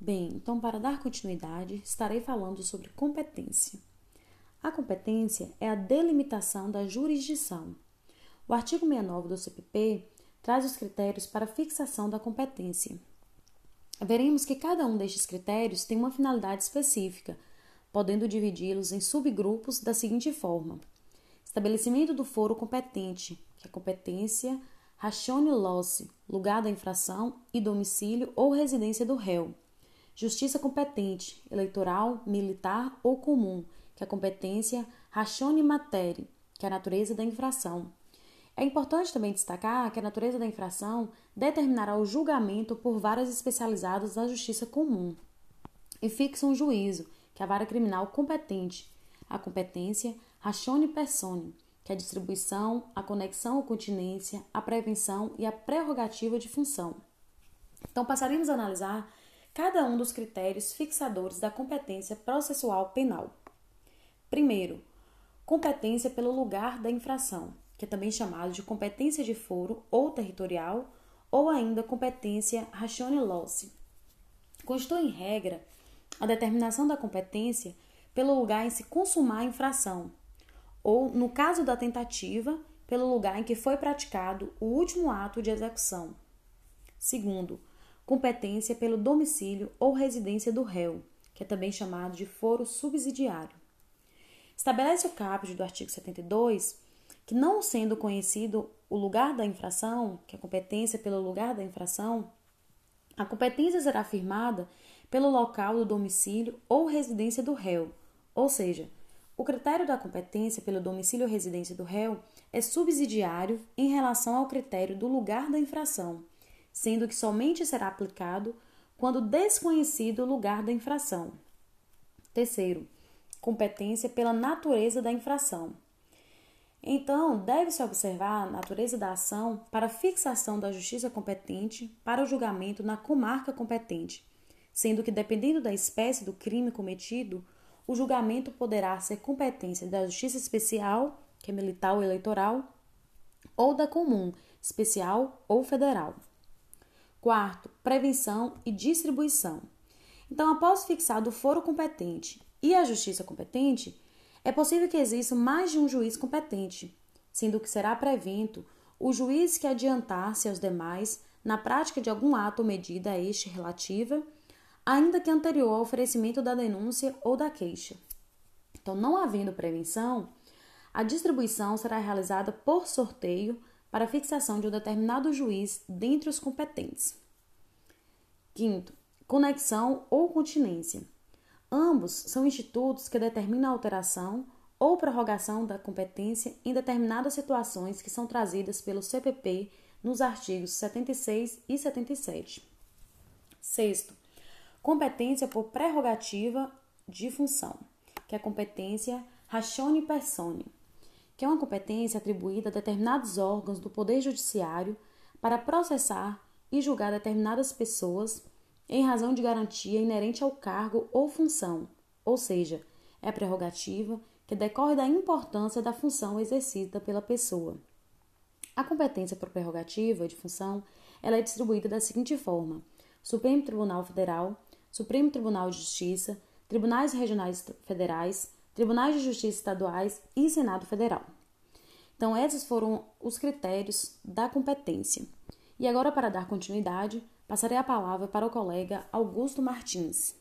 Bem, então, para dar continuidade, estarei falando sobre competência. A competência é a delimitação da jurisdição. O artigo 69 do CPP traz os critérios para fixação da competência. Veremos que cada um destes critérios tem uma finalidade específica, podendo dividi-los em subgrupos da seguinte forma: estabelecimento do foro competente, que é competência ratione loci, lugar da infração e domicílio ou residência do réu. Justiça competente, eleitoral, militar ou comum, que a competência ratione matéria, que é a natureza da infração. É importante também destacar que a natureza da infração determinará o julgamento por varas especializadas da justiça comum e fixa um juízo, que é a vara criminal competente, a competência ratione persone, que é a distribuição, a conexão ou continência, a prevenção e a prerrogativa de função. Então, passaremos a analisar cada um dos critérios fixadores da competência processual penal. Primeiro, competência pelo lugar da infração, que é também chamado de competência de foro ou territorial, ou ainda competência ratione loci. Constitui em regra a determinação da competência pelo lugar em se consumar a infração, ou, no caso da tentativa, pelo lugar em que foi praticado o último ato de execução. Segundo, competência pelo domicílio ou residência do réu, que é também chamado de foro subsidiário. Estabelece o caput do artigo 72 que, não sendo conhecido o lugar da infração, que é a competência pelo lugar da infração, a competência será afirmada pelo local do domicílio ou residência do réu, ou seja, o critério da competência pelo domicílio ou residência do réu é subsidiário em relação ao critério do lugar da infração, sendo que somente será aplicado quando desconhecido o lugar da infração. Terceiro, competência pela natureza da infração. Então, deve-se observar a natureza da ação para fixação da justiça competente para o julgamento na comarca competente, sendo que, dependendo da espécie do crime cometido, o julgamento poderá ser competência da justiça especial, que é militar ou eleitoral, ou da comum, especial ou federal. Quarto, prevenção e distribuição. Então, após fixado o foro competente e a justiça competente, é possível que exista mais de um juiz competente, sendo que será prevento o juiz que adiantar-se aos demais na prática de algum ato ou medida a este relativa, ainda que anterior ao oferecimento da denúncia ou da queixa. Então, não havendo prevenção, a distribuição será realizada por sorteio para fixação de um determinado juiz dentre os competentes. Quinto, conexão ou continência. Ambos são institutos que determinam a alteração ou prorrogação da competência em determinadas situações que são trazidas pelo CPP nos artigos 76 e 77. Sexto, competência por prerrogativa de função, que é a competência ratione persone que é uma competência atribuída a determinados órgãos do Poder Judiciário para processar e julgar determinadas pessoas em razão de garantia inerente ao cargo ou função, ou seja, é prerrogativa que decorre da importância da função exercida pela pessoa. A competência por prerrogativa de função ela é distribuída da seguinte forma: Supremo Tribunal Federal, Supremo Tribunal de Justiça, Tribunais Regionais Federais, Tribunais de Justiça Estaduais e Senado Federal. Então, esses foram os critérios da competência. E agora, para dar continuidade, passarei a palavra para o colega Augusto Martins.